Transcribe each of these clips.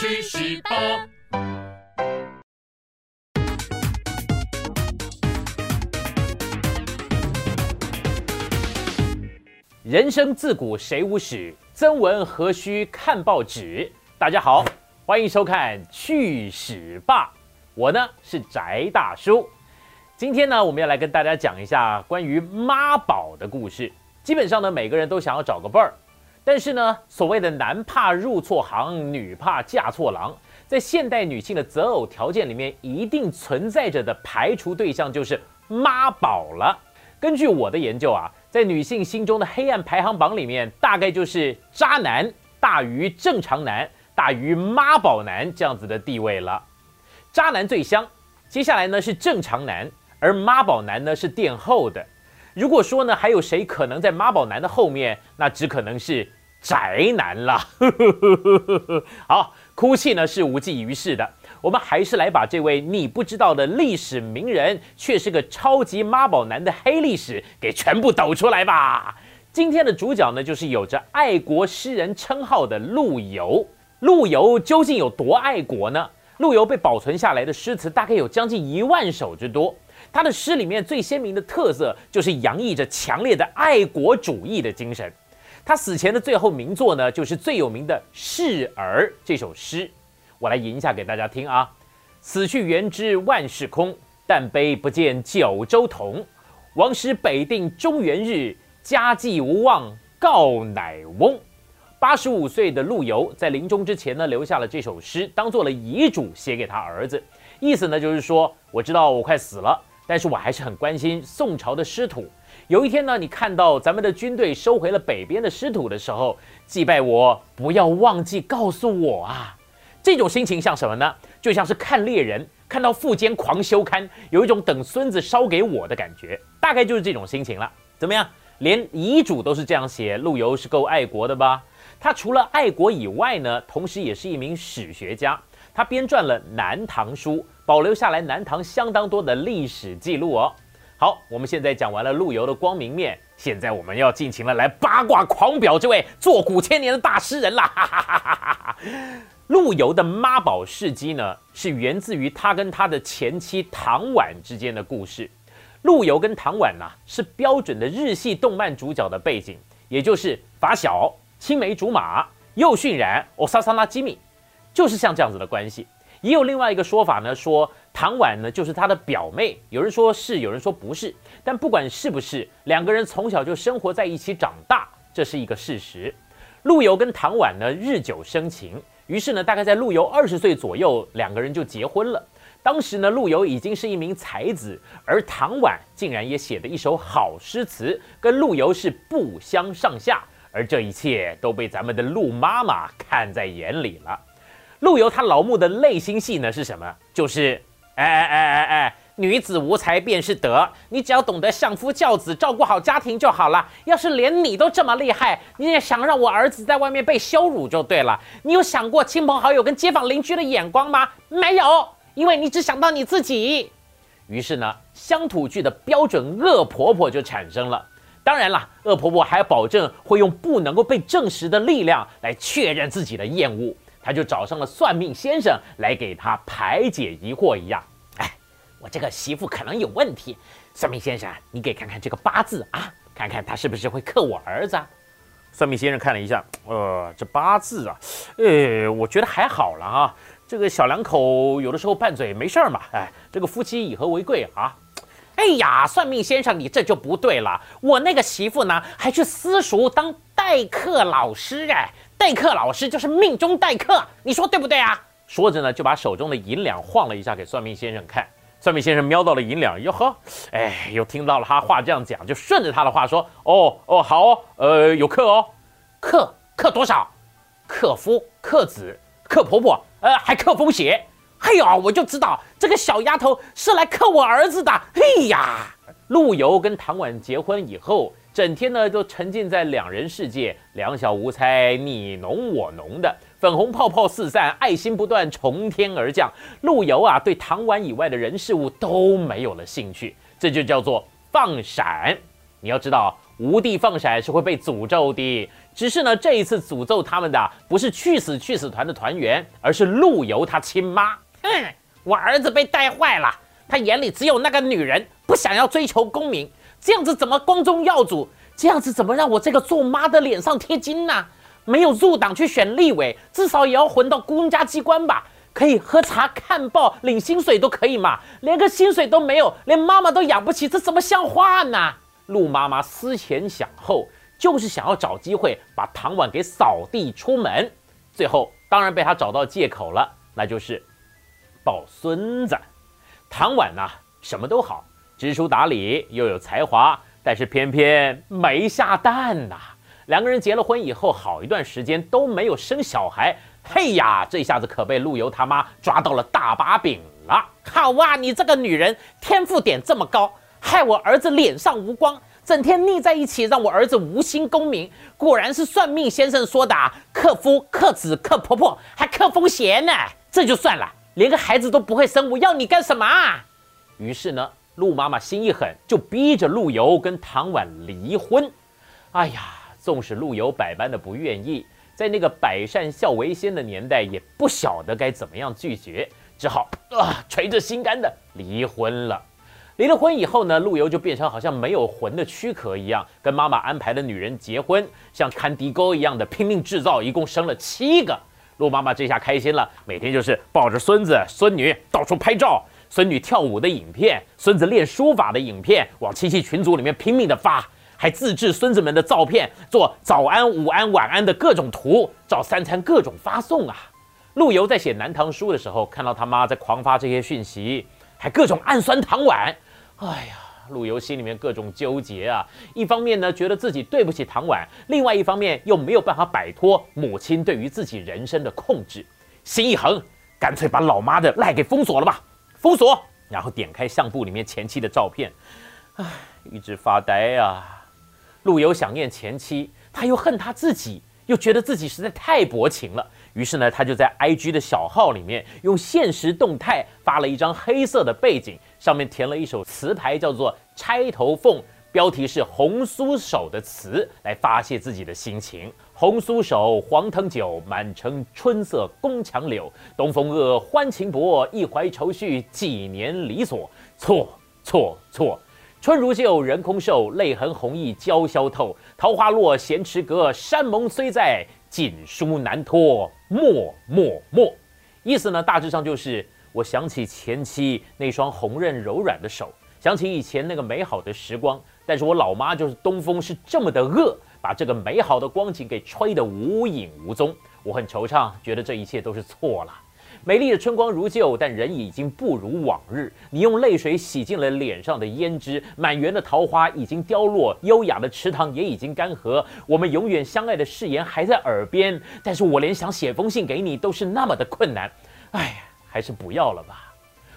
去十八。人生自古谁无死，曾闻何须看报纸。大家好，欢迎收看《去史吧》，我呢是翟大叔。今天呢，我们要来跟大家讲一下关于妈宝的故事。基本上呢，每个人都想要找个伴儿，但是呢，所谓的男怕入错行，女怕嫁错郎，在现代女性的择偶条件里面，一定存在着的排除对象就是妈宝了。根据我的研究啊。在女性心中的黑暗排行榜里面，大概就是渣男大于正常男大于妈宝男这样子的地位了。渣男最香，接下来呢是正常男，而妈宝男呢是垫后的。如果说呢还有谁可能在妈宝男的后面，那只可能是宅男了。好，哭泣呢是无济于事的。我们还是来把这位你不知道的历史名人，却是个超级妈宝男的黑历史给全部抖出来吧。今天的主角呢，就是有着爱国诗人称号的陆游。陆游究竟有多爱国呢？陆游被保存下来的诗词大概有将近一万首之多。他的诗里面最鲜明的特色，就是洋溢着强烈的爱国主义的精神。他死前的最后名作呢，就是最有名的《示儿》这首诗。我来吟一下给大家听啊！死去元知万事空，但悲不见九州同。王师北定中原日，家祭无忘告乃翁。八十五岁的陆游在临终之前呢，留下了这首诗，当做了遗嘱写给他儿子。意思呢，就是说，我知道我快死了，但是我还是很关心宋朝的师徒。有一天呢，你看到咱们的军队收回了北边的师土的时候，祭拜我，不要忘记告诉我啊！这种心情像什么呢？就像是看猎人看到富坚狂修刊，有一种等孙子烧给我的感觉，大概就是这种心情了。怎么样？连遗嘱都是这样写，陆游是够爱国的吧？他除了爱国以外呢，同时也是一名史学家。他编撰了《南唐书》，保留下来南唐相当多的历史记录哦。好，我们现在讲完了陆游的光明面，现在我们要尽情的来八卦狂表这位坐古千年的大诗人啦！哈哈哈哈哈。陆游的妈宝事迹呢，是源自于他跟他的前妻唐婉之间的故事。陆游跟唐婉呐，是标准的日系动漫主角的背景，也就是发小、青梅竹马、又渲染哦，萨萨拉基米，就是像这样子的关系。也有另外一个说法呢，说唐婉呢就是他的表妹，有人说是，有人说不是。但不管是不是，两个人从小就生活在一起长大，这是一个事实。陆游跟唐婉呢，日久生情。于是呢，大概在陆游二十岁左右，两个人就结婚了。当时呢，陆游已经是一名才子，而唐婉竟然也写的一首好诗词，跟陆游是不相上下。而这一切都被咱们的陆妈妈看在眼里了。陆游他老母的内心戏呢是什么？就是，哎哎哎哎哎。女子无才便是德，你只要懂得相夫教子，照顾好家庭就好了。要是连你都这么厉害，你也想让我儿子在外面被羞辱就对了。你有想过亲朋好友跟街坊邻居的眼光吗？没有，因为你只想到你自己。于是呢，乡土剧的标准恶婆婆就产生了。当然了，恶婆婆还要保证会用不能够被证实的力量来确认自己的厌恶，他就找上了算命先生来给他排解疑惑一样。哎我这个媳妇可能有问题，算命先生，你给看看这个八字啊，看看他是不是会克我儿子。算命先生看了一下，呃，这八字啊，呃，我觉得还好了啊。这个小两口有的时候拌嘴没事儿嘛，哎，这个夫妻以和为贵啊。哎呀，算命先生，你这就不对了。我那个媳妇呢，还去私塾当代课老师哎，代课老师就是命中待客，你说对不对啊？说着呢，就把手中的银两晃了一下给算命先生看。算命先生瞄到了银两，哟呵，哎，又听到了他话这样讲，就顺着他的话说：“哦哦，好哦，呃，有克哦，克克多少？克夫、克子、克婆婆，呃，还克风邪。哎呀，我就知道这个小丫头是来克我儿子的。嘿呀，陆游跟唐婉结婚以后，整天呢都沉浸在两人世界，两小无猜，你侬我侬的。”粉红泡泡四散，爱心不断从天而降。陆游啊，对唐婉以外的人事物都没有了兴趣，这就叫做放闪。你要知道，无地放闪是会被诅咒的。只是呢，这一次诅咒他们的不是去死去死团的团员，而是陆游他亲妈。哼，我儿子被带坏了，他眼里只有那个女人，不想要追求功名，这样子怎么光宗耀祖？这样子怎么让我这个做妈的脸上贴金呢？没有入党去选立委，至少也要混到公家机关吧？可以喝茶、看报、领薪水都可以嘛？连个薪水都没有，连妈妈都养不起，这怎么像话呢？陆妈妈思前想后，就是想要找机会把唐婉给扫地出门。最后当然被他找到借口了，那就是抱孙子。唐婉呐，什么都好，知书达理，又有才华，但是偏偏没下蛋呐。两个人结了婚以后，好一段时间都没有生小孩。嘿呀，这下子可被陆游他妈抓到了大把柄了！好哇，你这个女人天赋点这么高，害我儿子脸上无光，整天腻在一起，让我儿子无心功名。果然是算命先生说的，克夫、克子、克婆婆，还克风邪呢。这就算了，连个孩子都不会生，我要你干什么？啊于是呢，陆妈妈心一狠，就逼着陆游跟唐婉离婚。哎呀！纵使陆游百般的不愿意，在那个百善孝为先的年代，也不晓得该怎么样拒绝，只好啊垂着心肝的离婚了。离了婚以后呢，陆游就变成好像没有魂的躯壳一样，跟妈妈安排的女人结婚，像看地沟一样的拼命制造，一共生了七个。陆妈妈这下开心了，每天就是抱着孙子孙女到处拍照，孙女跳舞的影片，孙子练书法的影片，往亲戚群组里面拼命的发。还自制孙子们的照片，做早安、午安、晚安的各种图，照三餐各种发送啊。陆游在写《南唐书》的时候，看到他妈在狂发这些讯息，还各种暗酸唐婉。哎呀，陆游心里面各种纠结啊。一方面呢，觉得自己对不起唐婉；另外一方面，又没有办法摆脱母亲对于自己人生的控制。心一横，干脆把老妈的赖给封锁了吧。封锁，然后点开相簿里面前妻的照片，唉，一直发呆啊。陆游想念前妻，他又恨他自己，又觉得自己实在太薄情了。于是呢，他就在 IG 的小号里面用现实动态发了一张黑色的背景，上面填了一首词牌，叫做《钗头凤》，标题是《红酥手》的词，来发泄自己的心情。红酥手，黄藤酒，满城春色宫墙柳。东风恶，欢情薄，一怀愁绪，几年离索。错错错。春如旧，人空瘦，泪痕红浥鲛绡透。桃花落，闲池阁，山盟虽在，锦书难托莫莫莫。意思呢，大致上就是我想起前妻那双红润柔软的手，想起以前那个美好的时光。但是我老妈就是东风，是这么的恶，把这个美好的光景给吹得无影无踪。我很惆怅，觉得这一切都是错了。美丽的春光如旧，但人已经不如往日。你用泪水洗净了脸上的胭脂，满园的桃花已经凋落，优雅的池塘也已经干涸。我们永远相爱的誓言还在耳边，但是我连想写封信给你都是那么的困难。哎，还是不要了吧。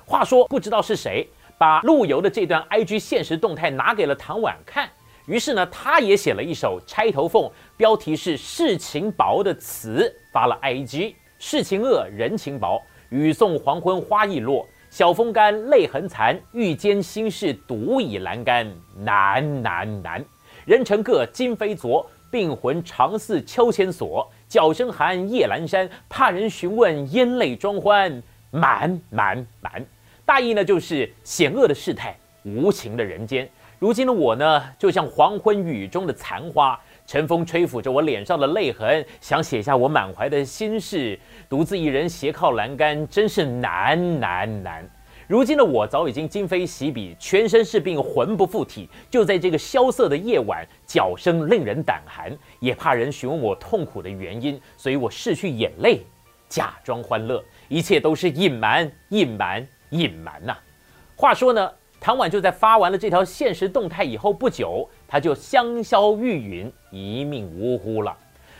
话说，不知道是谁把陆游的这段 IG 现实动态拿给了唐婉看，于是呢，他也写了一首《钗头凤》，标题是“世情薄”的词，发了 IG。世情恶，人情薄。雨送黄昏花易落，晓风干，泪痕残。欲笺心事，独倚阑干，难难难。人成各，今非昨。病魂常似秋千索。角声寒，夜阑珊。怕人询问，咽泪装欢。满满满。大意呢，就是险恶的世态，无情的人间。如今的我呢，就像黄昏雨中的残花。晨风吹拂着我脸上的泪痕，想写下我满怀的心事，独自一人斜靠栏杆，真是难难难。如今的我早已经今非昔比，全身是病，魂不附体。就在这个萧瑟的夜晚，脚声令人胆寒，也怕人询问我痛苦的原因，所以我拭去眼泪，假装欢乐，一切都是隐瞒，隐瞒，隐瞒呐。话说呢？唐婉就在发完了这条现实动态以后不久，他就香消玉殒，一命呜呼了。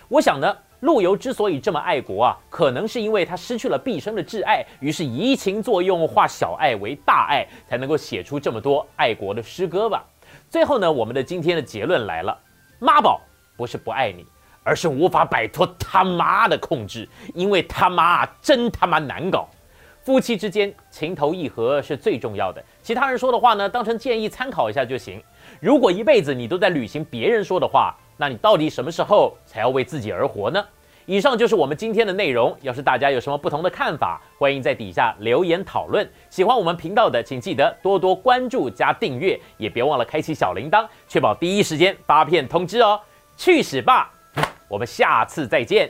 我想呢，陆游之所以这么爱国啊，可能是因为他失去了毕生的挚爱，于是移情作用，化小爱为大爱，才能够写出这么多爱国的诗歌吧。最后呢，我们的今天的结论来了：妈宝不是不爱你，而是无法摆脱他妈的控制，因为他妈真他妈难搞。夫妻之间情投意合是最重要的，其他人说的话呢，当成建议参考一下就行。如果一辈子你都在履行别人说的话，那你到底什么时候才要为自己而活呢？以上就是我们今天的内容。要是大家有什么不同的看法，欢迎在底下留言讨论。喜欢我们频道的，请记得多多关注加订阅，也别忘了开启小铃铛，确保第一时间发片通知哦。去屎吧！我们下次再见。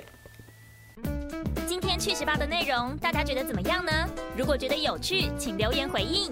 今天去屎吧的内容，大家觉得怎么样呢？如果觉得有趣，请留言回应。